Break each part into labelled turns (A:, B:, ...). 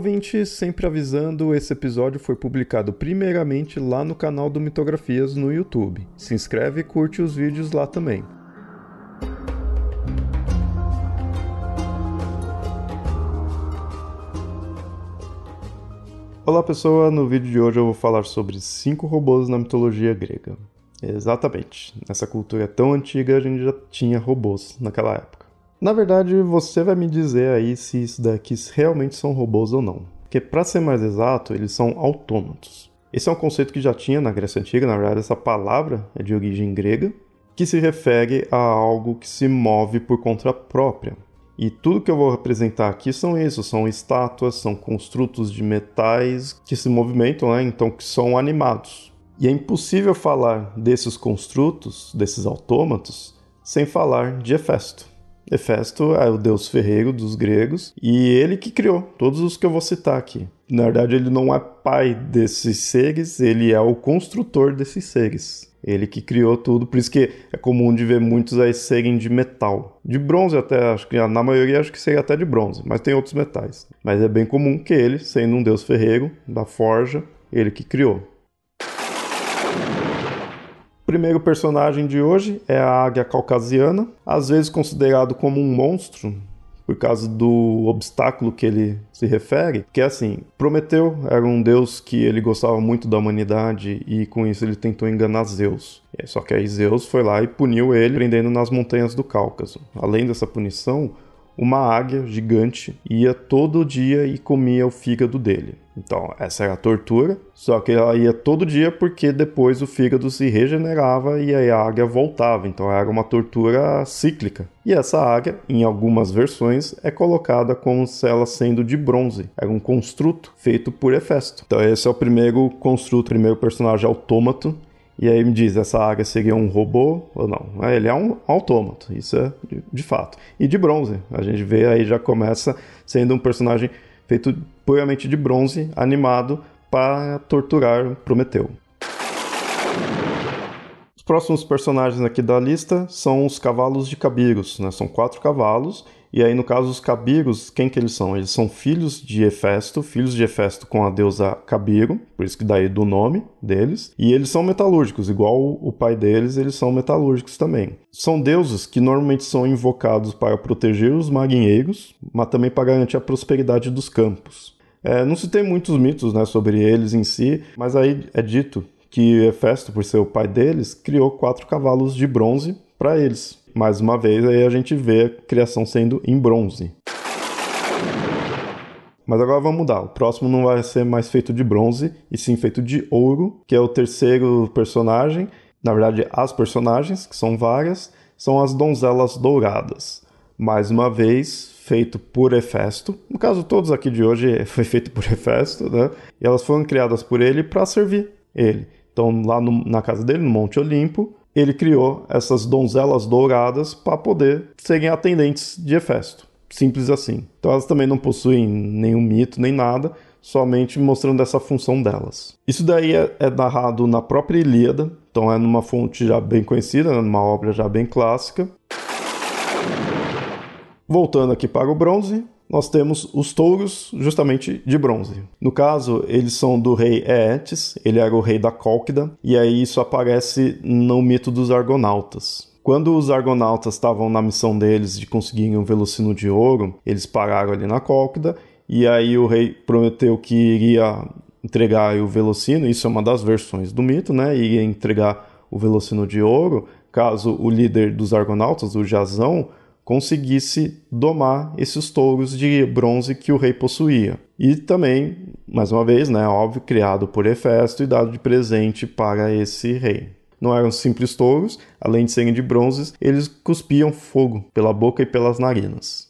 A: ouvinte! Sempre avisando, esse episódio foi publicado primeiramente lá no canal do Mitografias no YouTube. Se inscreve e curte os vídeos lá também. Olá, pessoa! No vídeo de hoje eu vou falar sobre cinco robôs na mitologia grega. Exatamente, nessa cultura tão antiga a gente já tinha robôs naquela época. Na verdade, você vai me dizer aí se isso daqui realmente são robôs ou não. Porque, para ser mais exato, eles são autômatos. Esse é um conceito que já tinha na Grécia Antiga, na verdade, essa palavra é de origem grega, que se refere a algo que se move por conta própria. E tudo que eu vou apresentar aqui são isso, são estátuas, são construtos de metais que se movimentam, né? então que são animados. E é impossível falar desses construtos, desses autômatos, sem falar de Hefesto. Hefesto é o deus ferreiro dos gregos e ele que criou todos os que eu vou citar aqui. Na verdade, ele não é pai desses seres, ele é o construtor desses seres. Ele que criou tudo, por isso que é comum de ver muitos aí serem de metal. De bronze até, acho que na maioria acho que seria até de bronze, mas tem outros metais. Mas é bem comum que ele, sendo um deus ferreiro da forja, ele que criou primeiro personagem de hoje é a águia caucasiana, às vezes considerado como um monstro por causa do obstáculo que ele se refere, que é assim, Prometeu era um deus que ele gostava muito da humanidade e com isso ele tentou enganar Zeus. Só que aí Zeus foi lá e puniu ele prendendo nas montanhas do Cáucaso. Além dessa punição, uma águia gigante ia todo dia e comia o fígado dele. Então, essa era a tortura, só que ela ia todo dia porque depois o fígado se regenerava e aí a águia voltava. Então, era uma tortura cíclica. E essa águia, em algumas versões, é colocada como se ela sendo de bronze. Era um construto feito por Hefesto. Então, esse é o primeiro construto, o primeiro personagem autômato e aí me diz, essa águia seria um robô ou não? É, ele é um autômato, isso é de, de, fato. E de bronze, a gente vê aí já começa sendo um personagem feito puramente de bronze, animado para torturar Prometeu. Os próximos personagens aqui da lista são os cavalos de Cabiros, né? São quatro cavalos e aí, no caso, os Cabiros, quem que eles são? Eles são filhos de Hefesto, filhos de Hefesto com a deusa Cabiro, por isso que daí do nome deles. E eles são metalúrgicos, igual o pai deles, eles são metalúrgicos também. São deuses que normalmente são invocados para proteger os marinheiros, mas também para garantir a prosperidade dos campos. É, não se tem muitos mitos né, sobre eles em si, mas aí é dito que Hefesto, por ser o pai deles, criou quatro cavalos de bronze para eles, mais uma vez, aí a gente vê a criação sendo em bronze. Mas agora vamos mudar. O próximo não vai ser mais feito de bronze, e sim feito de ouro, que é o terceiro personagem. Na verdade, as personagens, que são várias, são as donzelas douradas. Mais uma vez, feito por Hefesto. No caso, todos aqui de hoje foi feito por Hefesto, né? E elas foram criadas por ele para servir ele. Então, lá no, na casa dele, no Monte Olimpo, ele criou essas donzelas douradas para poder serem atendentes de Hefesto. Simples assim. Então elas também não possuem nenhum mito nem nada, somente mostrando essa função delas. Isso daí é, é narrado na própria Ilíada, então é numa fonte já bem conhecida, né, numa obra já bem clássica. Voltando aqui para o bronze, nós temos os touros justamente de bronze. No caso, eles são do rei Eetes, ele era o rei da Cólquida, e aí isso aparece no mito dos argonautas. Quando os argonautas estavam na missão deles de conseguirem um velocino de ouro, eles pararam ali na Cólquida, e aí o rei prometeu que iria entregar o velocino, isso é uma das versões do mito, né? Iria entregar o velocino de ouro, caso o líder dos argonautas, o Jazão, conseguisse domar esses touros de bronze que o rei possuía. E também, mais uma vez, né, óbvio, criado por Hefesto e dado de presente para esse rei. não eram simples touros, além de serem de bronze, eles cuspiam fogo pela boca e pelas narinas.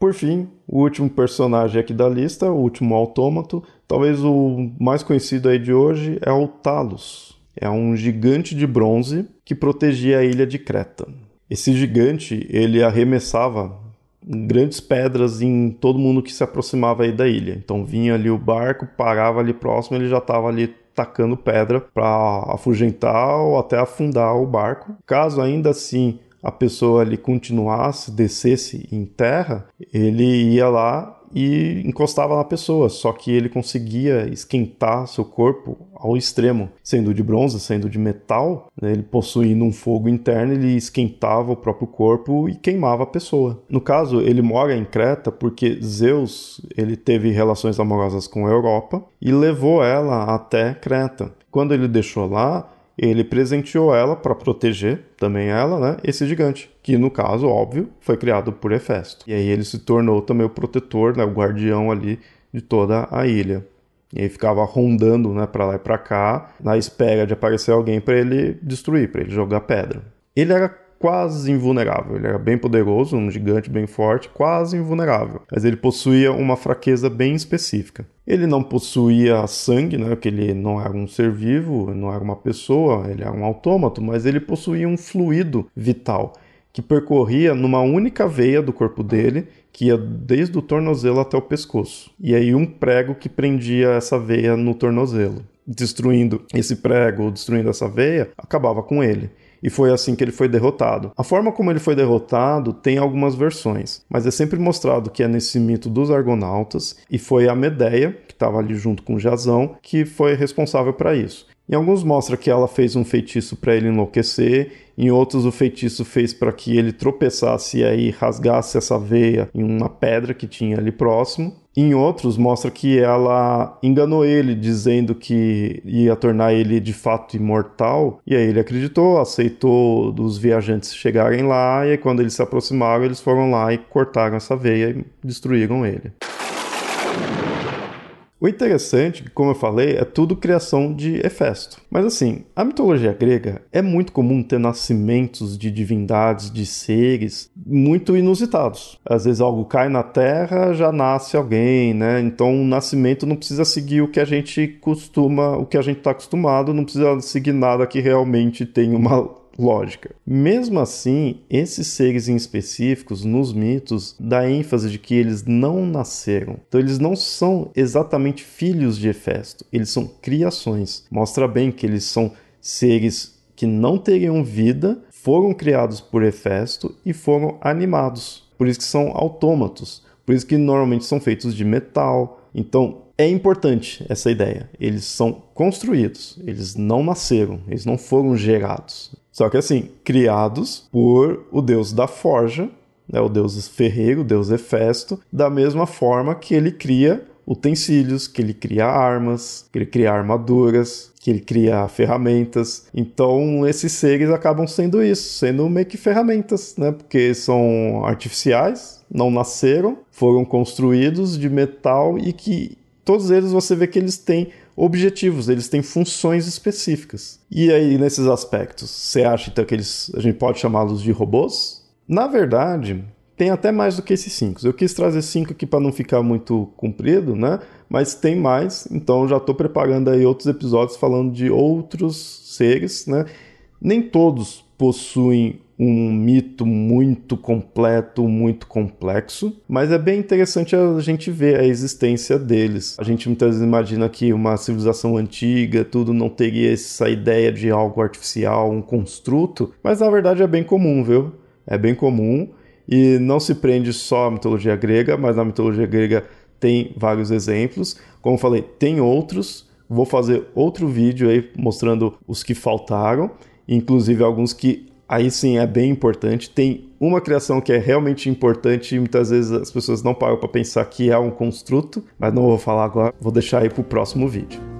A: Por fim, o último personagem aqui da lista, o último autômato, talvez o mais conhecido aí de hoje é o Talos. É um gigante de bronze que protegia a ilha de Creta. Esse gigante, ele arremessava grandes pedras em todo mundo que se aproximava aí da ilha. Então vinha ali o barco, parava ali próximo, ele já estava ali tacando pedra para afugentar ou até afundar o barco. Caso ainda assim a pessoa ali continuasse, descesse em terra, ele ia lá e encostava na pessoa, só que ele conseguia esquentar seu corpo ao extremo, sendo de bronze, sendo de metal, né, ele possuindo um fogo interno, ele esquentava o próprio corpo e queimava a pessoa. No caso, ele mora em Creta porque Zeus ele teve relações amorosas com a Europa e levou ela até Creta. Quando ele deixou lá, ele presenteou ela para proteger também ela, né, esse gigante, que no caso, óbvio, foi criado por Hefesto. E aí ele se tornou também o protetor, né, o guardião ali de toda a ilha. E aí ficava rondando, né, para lá e para cá, na espera de aparecer alguém para ele destruir, para ele jogar pedra. Ele era quase invulnerável. Ele era bem poderoso, um gigante bem forte, quase invulnerável. Mas ele possuía uma fraqueza bem específica. Ele não possuía sangue, né, que ele não era um ser vivo, não era uma pessoa, ele era um autômato, mas ele possuía um fluido vital que percorria numa única veia do corpo dele, que ia desde o tornozelo até o pescoço. E aí um prego que prendia essa veia no tornozelo. Destruindo esse prego, destruindo essa veia, acabava com ele e foi assim que ele foi derrotado. A forma como ele foi derrotado tem algumas versões, mas é sempre mostrado que é nesse mito dos argonautas e foi a Medeia, que estava ali junto com Jasão, que foi responsável para isso. Em alguns mostra que ela fez um feitiço para ele enlouquecer, em outros o feitiço fez para que ele tropeçasse e aí rasgasse essa veia em uma pedra que tinha ali próximo. Em outros mostra que ela enganou ele dizendo que ia tornar ele de fato imortal, e aí ele acreditou, aceitou dos viajantes chegarem lá, e aí quando eles se aproximaram, eles foram lá e cortaram essa veia e destruíram ele. O interessante, como eu falei, é tudo criação de Hefesto. Mas assim, a mitologia grega é muito comum ter nascimentos de divindades, de seres muito inusitados. Às vezes algo cai na terra, já nasce alguém, né? Então o nascimento não precisa seguir o que a gente costuma, o que a gente está acostumado, não precisa seguir nada que realmente tenha uma lógica. Mesmo assim, esses seres em específicos, nos mitos, dá ênfase de que eles não nasceram. Então, eles não são exatamente filhos de Hefesto, eles são criações. Mostra bem que eles são seres que não teriam vida, foram criados por Hefesto e foram animados. Por isso que são autômatos. Por isso que normalmente são feitos de metal. Então, é importante essa ideia. Eles são construídos, eles não nasceram, eles não foram gerados. Só que assim, criados por o deus da forja, né, o deus ferreiro, o deus Hefesto, da mesma forma que ele cria utensílios, que ele cria armas, que ele cria armaduras, que ele cria ferramentas. Então, esses seres acabam sendo isso, sendo meio que ferramentas, né? Porque são artificiais, não nasceram, foram construídos de metal e que todos eles você vê que eles têm objetivos, eles têm funções específicas. E aí, nesses aspectos, você acha então que eles, a gente pode chamá-los de robôs? Na verdade, tem até mais do que esses cinco. Eu quis trazer cinco aqui para não ficar muito comprido, né? Mas tem mais, então já estou preparando aí outros episódios falando de outros seres, né? Nem todos possuem um mito muito completo, muito complexo, mas é bem interessante a gente ver a existência deles. A gente muitas vezes imagina que uma civilização antiga, tudo não teria essa ideia de algo artificial, um construto, mas na verdade é bem comum, viu? É bem comum e não se prende só à mitologia grega, mas na mitologia grega tem vários exemplos. Como falei, tem outros. Vou fazer outro vídeo aí mostrando os que faltaram, inclusive alguns que aí sim é bem importante. Tem uma criação que é realmente importante e muitas vezes as pessoas não param para pensar que é um construto, mas não vou falar agora, vou deixar aí para o próximo vídeo.